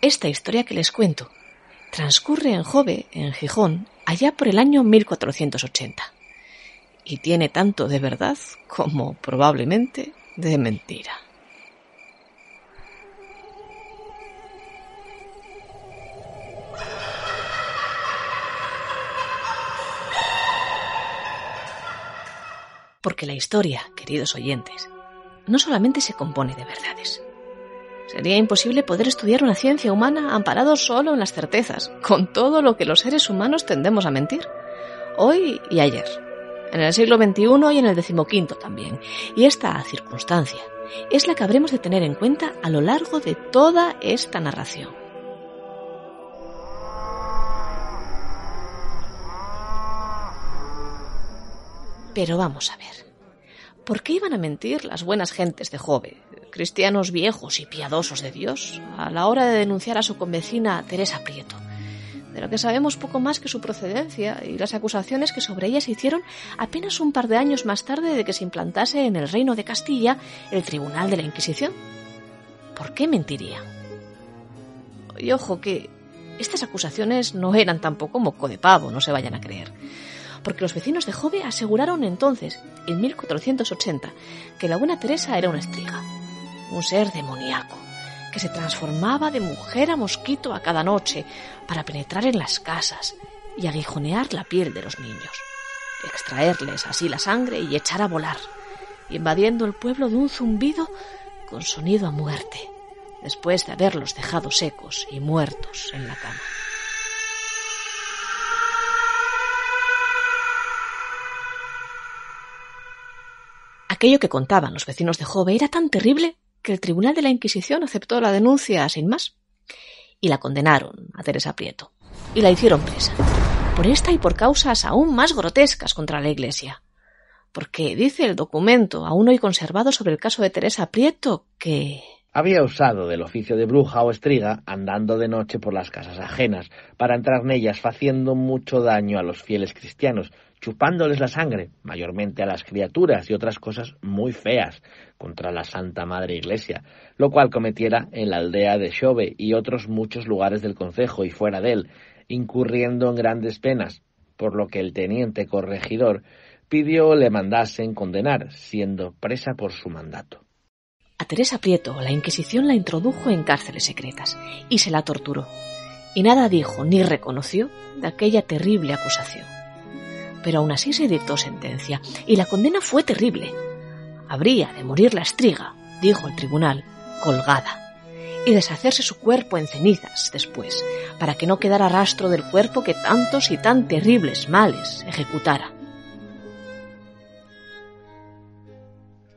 Esta historia que les cuento transcurre en Jove, en Gijón, allá por el año 1480. Y tiene tanto de verdad como probablemente de mentira. Porque la historia, queridos oyentes, no solamente se compone de verdades. Sería imposible poder estudiar una ciencia humana amparado solo en las certezas, con todo lo que los seres humanos tendemos a mentir, hoy y ayer, en el siglo XXI y en el decimoquinto también. Y esta circunstancia es la que habremos de tener en cuenta a lo largo de toda esta narración. Pero vamos a ver. ¿Por qué iban a mentir las buenas gentes de Jove, cristianos viejos y piadosos de Dios, a la hora de denunciar a su convecina Teresa Prieto? De lo que sabemos poco más que su procedencia y las acusaciones que sobre ella se hicieron apenas un par de años más tarde de que se implantase en el reino de Castilla el Tribunal de la Inquisición. ¿Por qué mentirían? Y ojo que estas acusaciones no eran tampoco moco de pavo, no se vayan a creer porque los vecinos de Jove aseguraron entonces, en 1480, que la buena Teresa era una estriga, un ser demoníaco, que se transformaba de mujer a mosquito a cada noche para penetrar en las casas y aguijonear la piel de los niños, extraerles así la sangre y echar a volar, invadiendo el pueblo de un zumbido con sonido a muerte, después de haberlos dejado secos y muertos en la cama. Aquello que contaban los vecinos de Jove era tan terrible que el Tribunal de la Inquisición aceptó la denuncia sin más. Y la condenaron a Teresa Prieto. Y la hicieron presa. Por esta y por causas aún más grotescas contra la Iglesia. Porque dice el documento, aún hoy conservado sobre el caso de Teresa Prieto, que había usado del oficio de bruja o estriga andando de noche por las casas ajenas, para entrar en ellas haciendo mucho daño a los fieles cristianos, chupándoles la sangre, mayormente a las criaturas y otras cosas muy feas contra la Santa Madre Iglesia, lo cual cometiera en la aldea de Xove y otros muchos lugares del concejo y fuera de él, incurriendo en grandes penas, por lo que el teniente corregidor pidió le mandasen condenar, siendo presa por su mandato. A Teresa Prieto la Inquisición la introdujo en cárceles secretas y se la torturó, y nada dijo ni reconoció de aquella terrible acusación pero aún así se dictó sentencia, y la condena fue terrible. Habría de morir la estriga, dijo el tribunal, colgada, y deshacerse su cuerpo en cenizas después, para que no quedara rastro del cuerpo que tantos y tan terribles males ejecutara.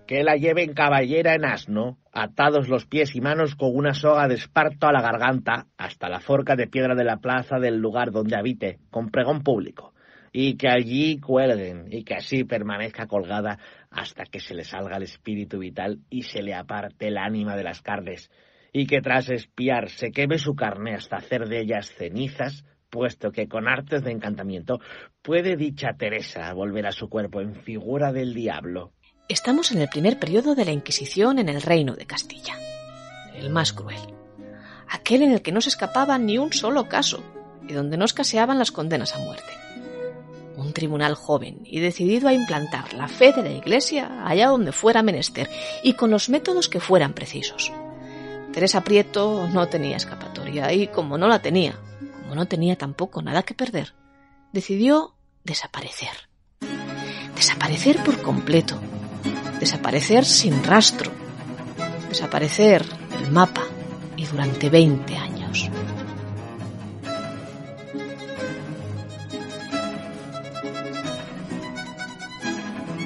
Que la lleven caballera en asno, atados los pies y manos con una soga de esparto a la garganta, hasta la forca de piedra de la plaza del lugar donde habite, con pregón público y que allí cuelguen y que así permanezca colgada hasta que se le salga el espíritu vital y se le aparte el ánima de las carnes, y que tras espiar se queme su carne hasta hacer de ellas cenizas, puesto que con artes de encantamiento puede dicha Teresa volver a su cuerpo en figura del diablo. Estamos en el primer periodo de la Inquisición en el reino de Castilla, el más cruel, aquel en el que no se escapaba ni un solo caso y donde no escaseaban las condenas a muerte un tribunal joven y decidido a implantar la fe de la Iglesia allá donde fuera menester y con los métodos que fueran precisos. Teresa Prieto no tenía escapatoria y como no la tenía, como no tenía tampoco nada que perder, decidió desaparecer. Desaparecer por completo. Desaparecer sin rastro. Desaparecer el mapa y durante 20 años.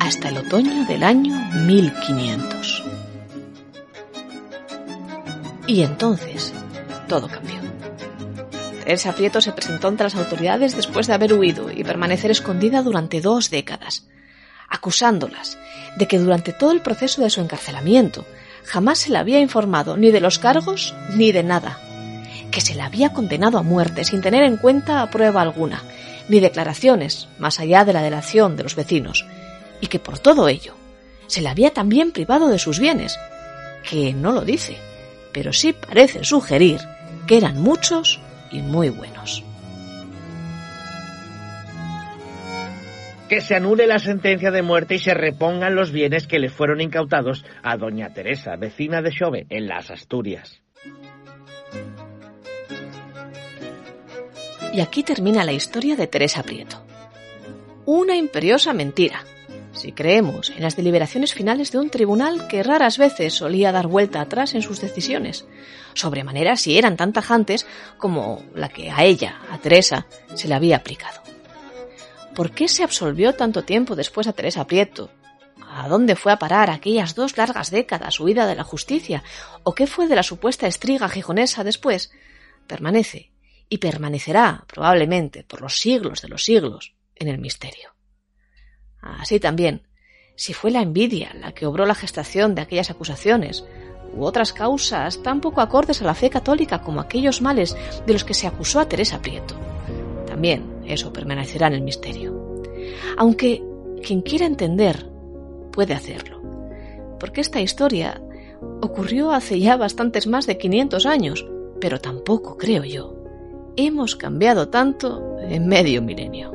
Hasta el otoño del año 1500. Y entonces todo cambió. Teresa Prieto se presentó ante las autoridades después de haber huido y permanecer escondida durante dos décadas, acusándolas de que durante todo el proceso de su encarcelamiento jamás se le había informado ni de los cargos ni de nada, que se le había condenado a muerte sin tener en cuenta prueba alguna, ni declaraciones más allá de la delación de los vecinos, y que por todo ello se le había también privado de sus bienes, que no lo dice, pero sí parece sugerir que eran muchos y muy buenos. Que se anule la sentencia de muerte y se repongan los bienes que le fueron incautados a doña Teresa, vecina de Xove, en las Asturias. Y aquí termina la historia de Teresa Prieto. Una imperiosa mentira, si creemos en las deliberaciones finales de un tribunal que raras veces solía dar vuelta atrás en sus decisiones, sobremanera si eran tan tajantes como la que a ella, a Teresa, se le había aplicado. ¿Por qué se absolvió tanto tiempo después a Teresa Prieto? ¿A dónde fue a parar aquellas dos largas décadas huida de la justicia? ¿O qué fue de la supuesta estriga gijonesa después? Permanece, y permanecerá, probablemente, por los siglos de los siglos, en el misterio. Así también, si fue la envidia la que obró la gestación de aquellas acusaciones, u otras causas tan poco acordes a la fe católica como aquellos males de los que se acusó a Teresa Prieto. También eso permanecerá en el misterio. Aunque quien quiera entender puede hacerlo, porque esta historia ocurrió hace ya bastantes más de 500 años, pero tampoco, creo yo, hemos cambiado tanto en medio milenio.